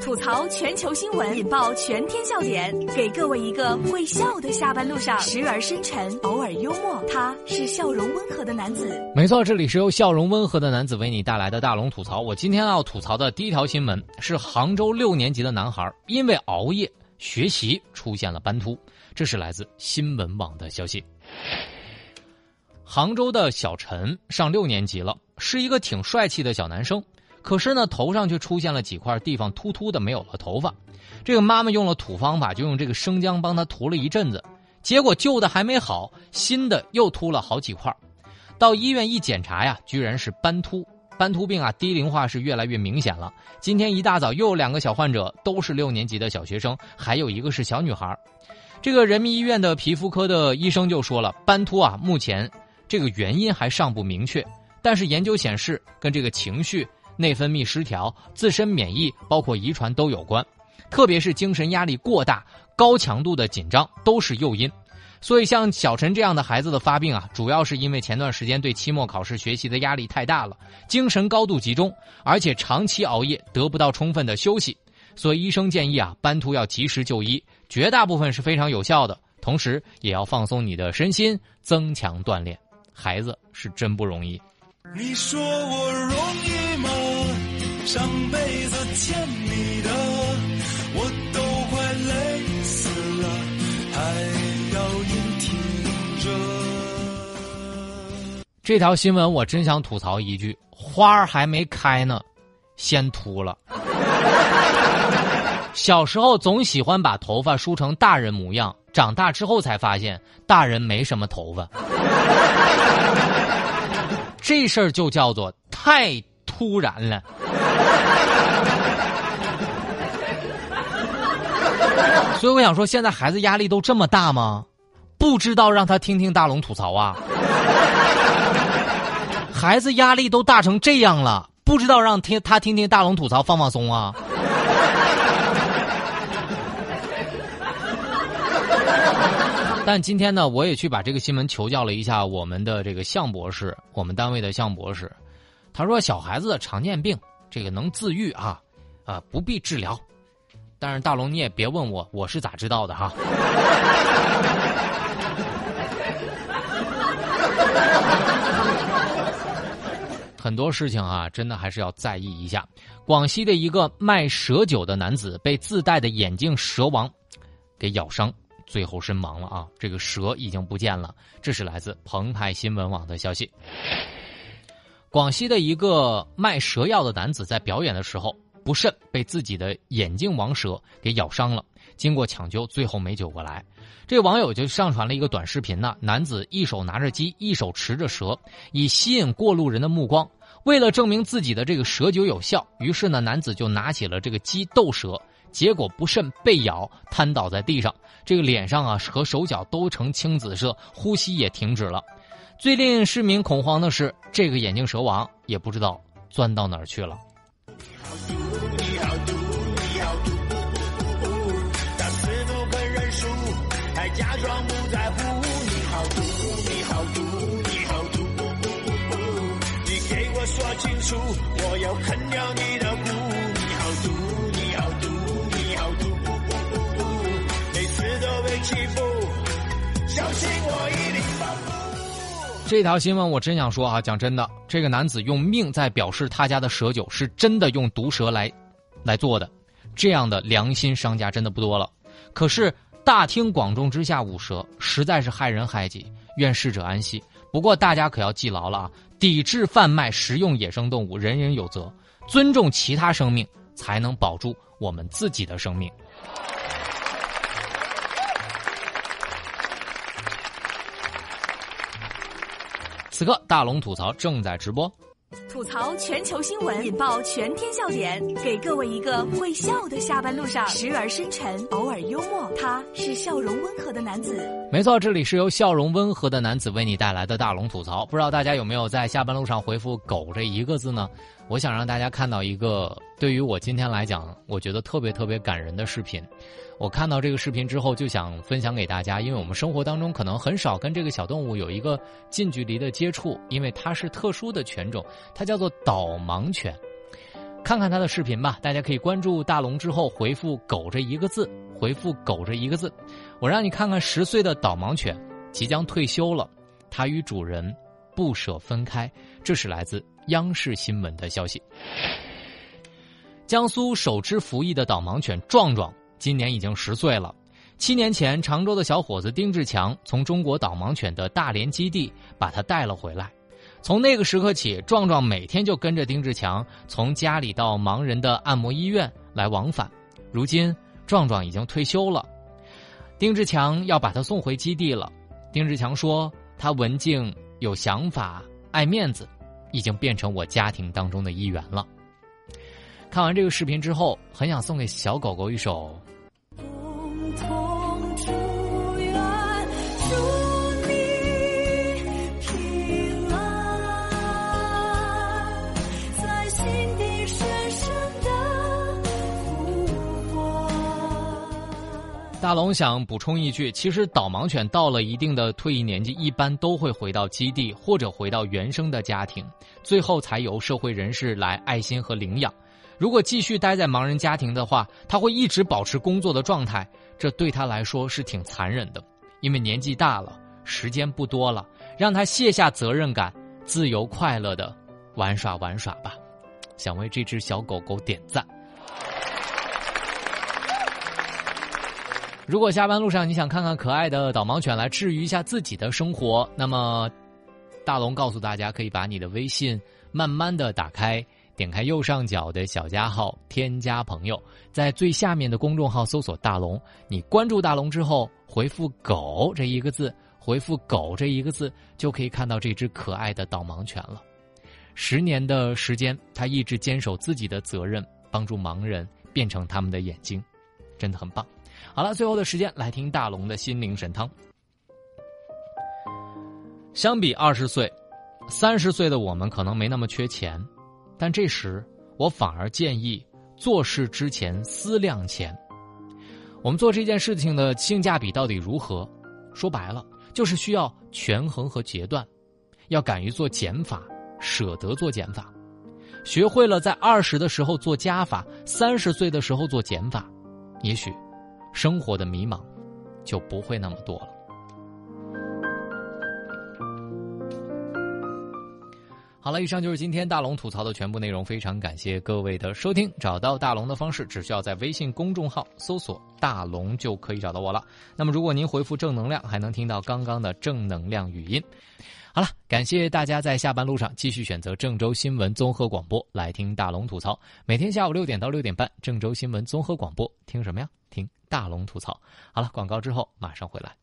吐槽全球新闻，引爆全天笑点，给各位一个会笑的下班路上，时而深沉，偶尔幽默。他是笑容温和的男子。没错，这里是由笑容温和的男子为你带来的大龙吐槽。我今天要吐槽的第一条新闻是杭州六年级的男孩因为熬夜学习出现了斑秃，这是来自新闻网的消息。杭州的小陈上六年级了，是一个挺帅气的小男生。可是呢，头上却出现了几块地方秃秃的，没有了头发。这个妈妈用了土方法，就用这个生姜帮他涂了一阵子，结果旧的还没好，新的又秃了好几块。到医院一检查呀，居然是斑秃。斑秃病啊，低龄化是越来越明显了。今天一大早又有两个小患者，都是六年级的小学生，还有一个是小女孩。这个人民医院的皮肤科的医生就说了，斑秃啊，目前这个原因还尚不明确，但是研究显示跟这个情绪。内分泌失调、自身免疫、包括遗传都有关，特别是精神压力过大、高强度的紧张都是诱因。所以，像小陈这样的孩子的发病啊，主要是因为前段时间对期末考试学习的压力太大了，精神高度集中，而且长期熬夜得不到充分的休息。所以，医生建议啊，斑秃要及时就医，绝大部分是非常有效的。同时，也要放松你的身心，增强锻炼。孩子是真不容易。你说我容易？上辈子欠你的，我都快累死了，还要你听着。这条新闻我真想吐槽一句：花儿还没开呢，先秃了。小时候总喜欢把头发梳成大人模样，长大之后才发现大人没什么头发。这事儿就叫做太突然了。所以我想说，现在孩子压力都这么大吗？不知道让他听听大龙吐槽啊！孩子压力都大成这样了，不知道让听他听听大龙吐槽放放松啊！但今天呢，我也去把这个新闻求教了一下我们的这个向博士，我们单位的向博士，他说小孩子的常见病这个能自愈啊，啊不必治疗。但是大龙你也别问我我是咋知道的哈。很多事情啊，真的还是要在意一下。广西的一个卖蛇酒的男子被自带的眼镜蛇王给咬伤。最后身亡了啊！这个蛇已经不见了。这是来自澎湃新闻网的消息。广西的一个卖蛇药的男子在表演的时候不慎被自己的眼镜王蛇给咬伤了，经过抢救，最后没救过来。这网友就上传了一个短视频呢，男子一手拿着鸡，一手持着蛇，以吸引过路人的目光。为了证明自己的这个蛇酒有效，于是呢，男子就拿起了这个鸡斗蛇。结果不慎被咬，瘫倒在地上，这个脸上啊和手脚都呈青紫色，呼吸也停止了。最令市民恐慌的是，这个眼镜蛇王也不知道钻到哪儿去了。说清楚，我要啃掉你的骨。你好毒，你好毒。这条新闻我真想说啊，讲真的，这个男子用命在表示他家的蛇酒是真的用毒蛇来来做的，这样的良心商家真的不多了。可是大庭广众之下舞蛇，实在是害人害己，愿逝者安息。不过大家可要记牢了啊，抵制贩卖食用野生动物，人人有责，尊重其他生命，才能保住我们自己的生命。此刻，大龙吐槽正在直播。吐槽全球新闻，引爆全天笑点，给各位一个会笑的下班路上，时而深沉，偶尔幽默。他是笑容温和的男子。没错，这里是由笑容温和的男子为你带来的大龙吐槽。不知道大家有没有在下班路上回复“狗”这一个字呢？我想让大家看到一个对于我今天来讲，我觉得特别特别感人的视频。我看到这个视频之后，就想分享给大家，因为我们生活当中可能很少跟这个小动物有一个近距离的接触，因为它是特殊的犬种，它叫做导盲犬。看看他的视频吧。大家可以关注大龙之后回复“狗”这一个字，回复“狗”这一个字，我让你看看十岁的导盲犬即将退休了，它与主人不舍分开。这是来自央视新闻的消息。江苏首只服役的导盲犬壮壮今年已经十岁了。七年前，常州的小伙子丁志强从中国导盲犬的大连基地把他带了回来。从那个时刻起，壮壮每天就跟着丁志强从家里到盲人的按摩医院来往返。如今，壮壮已经退休了，丁志强要把他送回基地了。丁志强说：“他文静、有想法、爱面子，已经变成我家庭当中的一员了。”看完这个视频之后，很想送给小狗狗一首。龙想补充一句，其实导盲犬到了一定的退役年纪，一般都会回到基地或者回到原生的家庭，最后才由社会人士来爱心和领养。如果继续待在盲人家庭的话，他会一直保持工作的状态，这对他来说是挺残忍的。因为年纪大了，时间不多了，让他卸下责任感，自由快乐的玩耍玩耍吧。想为这只小狗狗点赞。如果下班路上你想看看可爱的导盲犬来治愈一下自己的生活，那么大龙告诉大家，可以把你的微信慢慢的打开，点开右上角的小加号，添加朋友，在最下面的公众号搜索大龙，你关注大龙之后，回复“狗”这一个字，回复“狗”这一个字，就可以看到这只可爱的导盲犬了。十年的时间，他一直坚守自己的责任，帮助盲人变成他们的眼睛，真的很棒。好了，最后的时间来听大龙的心灵神汤。相比二十岁、三十岁的我们，可能没那么缺钱，但这时我反而建议做事之前思量钱。我们做这件事情的性价比到底如何？说白了，就是需要权衡和决断，要敢于做减法，舍得做减法，学会了在二十的时候做加法，三十岁的时候做减法，也许。生活的迷茫就不会那么多了。好了，以上就是今天大龙吐槽的全部内容，非常感谢各位的收听。找到大龙的方式，只需要在微信公众号搜索“大龙”就可以找到我了。那么，如果您回复“正能量”，还能听到刚刚的正能量语音。好了，感谢大家在下班路上继续选择郑州新闻综合广播来听大龙吐槽。每天下午六点到六点半，郑州新闻综合广播，听什么呀？听大龙吐槽，好了，广告之后马上回来。